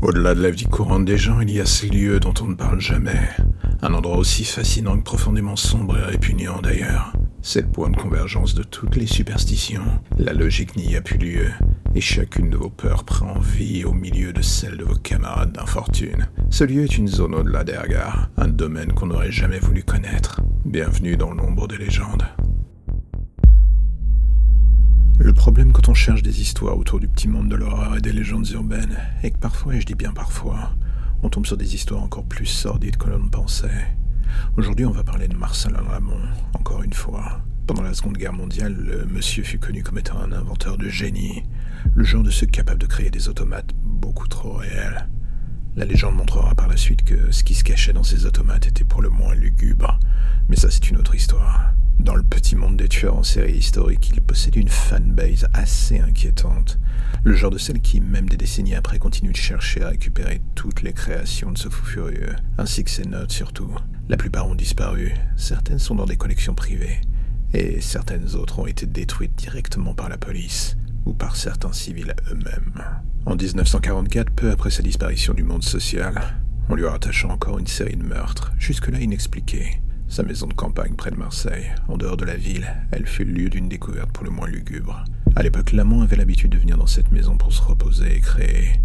Au-delà de la vie courante des gens, il y a ce lieu dont on ne parle jamais. Un endroit aussi fascinant que profondément sombre et répugnant d'ailleurs. C'est le point de convergence de toutes les superstitions. La logique n'y a plus lieu, et chacune de vos peurs prend vie au milieu de celle de vos camarades d'infortune. Ce lieu est une zone au-delà des regards, un domaine qu'on n'aurait jamais voulu connaître. Bienvenue dans l'ombre des légendes. Problème quand on cherche des histoires autour du petit monde de l'horreur et des légendes urbaines est que parfois, et je dis bien parfois, on tombe sur des histoires encore plus sordides que l'on ne pensait. Aujourd'hui, on va parler de Marcelin Lamont, encore une fois. Pendant la Seconde Guerre mondiale, le monsieur fut connu comme étant un inventeur de génie, le genre de ceux capables de créer des automates beaucoup trop réels. La légende montrera par la suite que ce qui se cachait dans ces automates était pour le moins lugubre, mais ça c'est une autre histoire. Le petit monde des tueurs en série historique, il possède une fanbase assez inquiétante. Le genre de celle qui, même des décennies après, continue de chercher à récupérer toutes les créations de ce fou furieux, ainsi que ses notes surtout. La plupart ont disparu, certaines sont dans des collections privées, et certaines autres ont été détruites directement par la police, ou par certains civils eux-mêmes. En 1944, peu après sa disparition du monde social, on lui rattacha encore une série de meurtres, jusque-là inexpliqués. Sa maison de campagne près de Marseille, en dehors de la ville, elle fut le lieu d'une découverte pour le moins lugubre. À l'époque, l'amant avait l'habitude de venir dans cette maison pour se reposer et créer,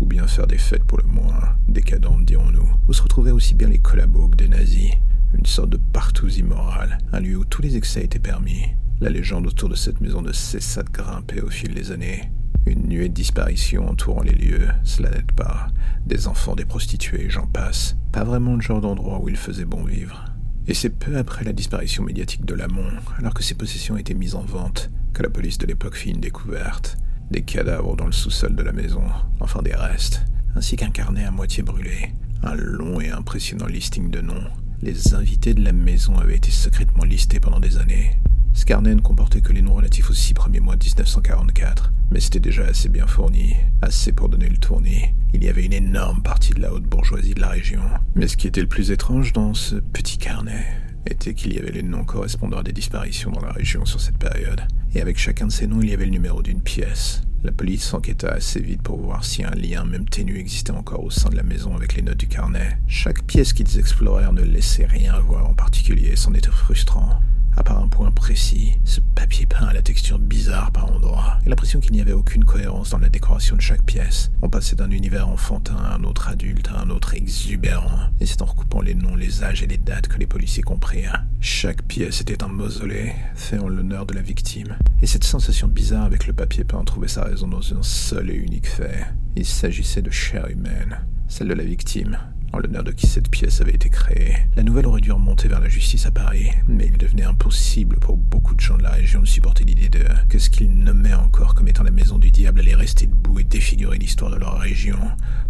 ou bien faire des fêtes pour le moins décadentes, dirons-nous, où se retrouvaient aussi bien les collabos que des nazis, une sorte de partouze immoral, un lieu où tous les excès étaient permis. La légende autour de cette maison ne cessa de grimper au fil des années. Une nuée de disparitions entourant les lieux, cela n'aide pas. Des enfants, des prostituées, j'en passe. Pas vraiment le genre d'endroit où il faisait bon vivre. Et c'est peu après la disparition médiatique de Lamont, alors que ses possessions étaient mises en vente, que la police de l'époque fit une découverte. Des cadavres dans le sous-sol de la maison, enfin des restes, ainsi qu'un carnet à moitié brûlé, un long et impressionnant listing de noms. Les invités de la maison avaient été secrètement listés pendant des années. Ce carnet ne comportait que les noms relatifs aux six premiers mois de 1944, mais c'était déjà assez bien fourni, assez pour donner le tournis. Il y avait une énorme partie de la haute bourgeoisie de la région. Mais ce qui était le plus étrange dans ce petit carnet était qu'il y avait les noms correspondant à des disparitions dans la région sur cette période. Et avec chacun de ces noms, il y avait le numéro d'une pièce. La police s'enquêta assez vite pour voir si un lien, même ténu, existait encore au sein de la maison avec les notes du carnet. Chaque pièce qu'ils explorèrent ne laissait rien voir en particulier, c'en était frustrant à part un point précis, ce papier peint à la texture bizarre par endroits, et l'impression qu'il n'y avait aucune cohérence dans la décoration de chaque pièce. On passait d'un univers enfantin à un autre adulte, à un autre exubérant, et c'est en recoupant les noms, les âges et les dates que les policiers comprirent. Chaque pièce était un mausolée, fait en l'honneur de la victime, et cette sensation bizarre avec le papier peint trouvait sa raison dans un seul et unique fait. Il s'agissait de chair humaine, celle de la victime, en l'honneur de qui cette pièce avait été créée. La nouvelle aurait dû remonter vers la justice à Paris, mais il devenait impossible pour beaucoup de gens de la région de supporter l'idée de que ce qu'ils nommaient encore comme étant la maison du diable allait rester debout et défigurer l'histoire de leur région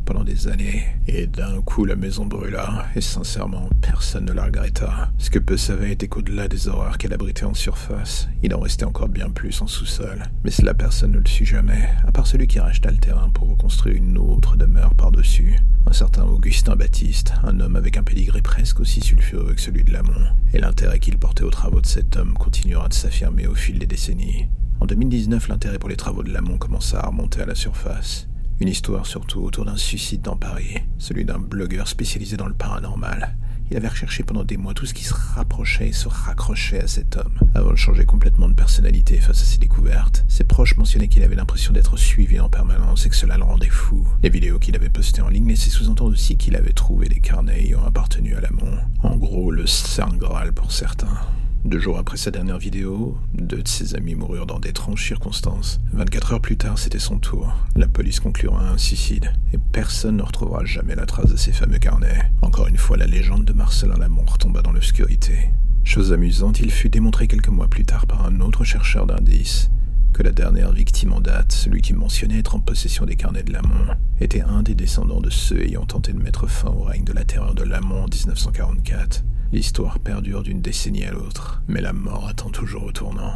pendant des années. Et d'un coup, la maison brûla, et sincèrement, personne ne la regretta. Ce que peu savaient était qu'au-delà des horreurs qu'elle abritait en surface, il en restait encore bien plus en sous-sol. Mais cela, personne ne le sut jamais, à part celui qui racheta le terrain pour reconstruire une autre demeure par-dessus. Un certain Augustin Baptiste, un homme avec un pédigré presque aussi sulfureux que celui de Lamont, et l'intérêt qu'il portait aux travaux de cet homme continuera de s'affirmer au fil des décennies. En 2019, l'intérêt pour les travaux de Lamont commença à remonter à la surface. Une histoire surtout autour d'un suicide dans Paris, celui d'un blogueur spécialisé dans le paranormal, il avait recherché pendant des mois tout ce qui se rapprochait et se raccrochait à cet homme, avant de changer complètement de personnalité face à ses découvertes. Ses proches mentionnaient qu'il avait l'impression d'être suivi en permanence et que cela le rendait fou. Les vidéos qu'il avait postées en ligne laissaient sous-entendre aussi qu'il avait trouvé des carnets ayant appartenu à l'amont. En gros, le Saint Graal pour certains. Deux jours après sa dernière vidéo, deux de ses amis moururent dans d'étranges circonstances. 24 heures plus tard, c'était son tour. La police conclura un suicide, et personne ne retrouvera jamais la trace de ces fameux carnets. Encore une fois, la légende de Marcelin Lamont retomba dans l'obscurité. Chose amusante, il fut démontré quelques mois plus tard par un autre chercheur d'indices que la dernière victime en date, celui qui mentionnait être en possession des carnets de Lamont, était un des descendants de ceux ayant tenté de mettre fin au règne de la terreur de Lamont en 1944. L'histoire perdure d'une décennie à l'autre, mais la mort attend toujours au tournant.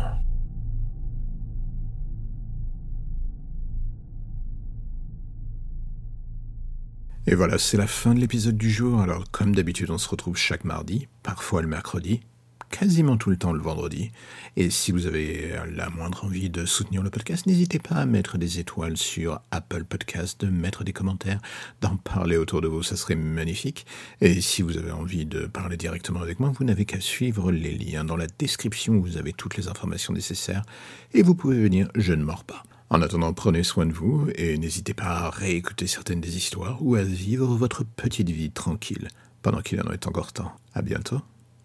Et voilà, c'est la fin de l'épisode du jour. Alors, comme d'habitude, on se retrouve chaque mardi, parfois le mercredi. Quasiment tout le temps le vendredi. Et si vous avez la moindre envie de soutenir le podcast, n'hésitez pas à mettre des étoiles sur Apple Podcast, de mettre des commentaires, d'en parler autour de vous, ça serait magnifique. Et si vous avez envie de parler directement avec moi, vous n'avez qu'à suivre les liens dans la description vous avez toutes les informations nécessaires et vous pouvez venir, je ne mords pas. En attendant, prenez soin de vous et n'hésitez pas à réécouter certaines des histoires ou à vivre votre petite vie tranquille pendant qu'il en est encore temps. À bientôt.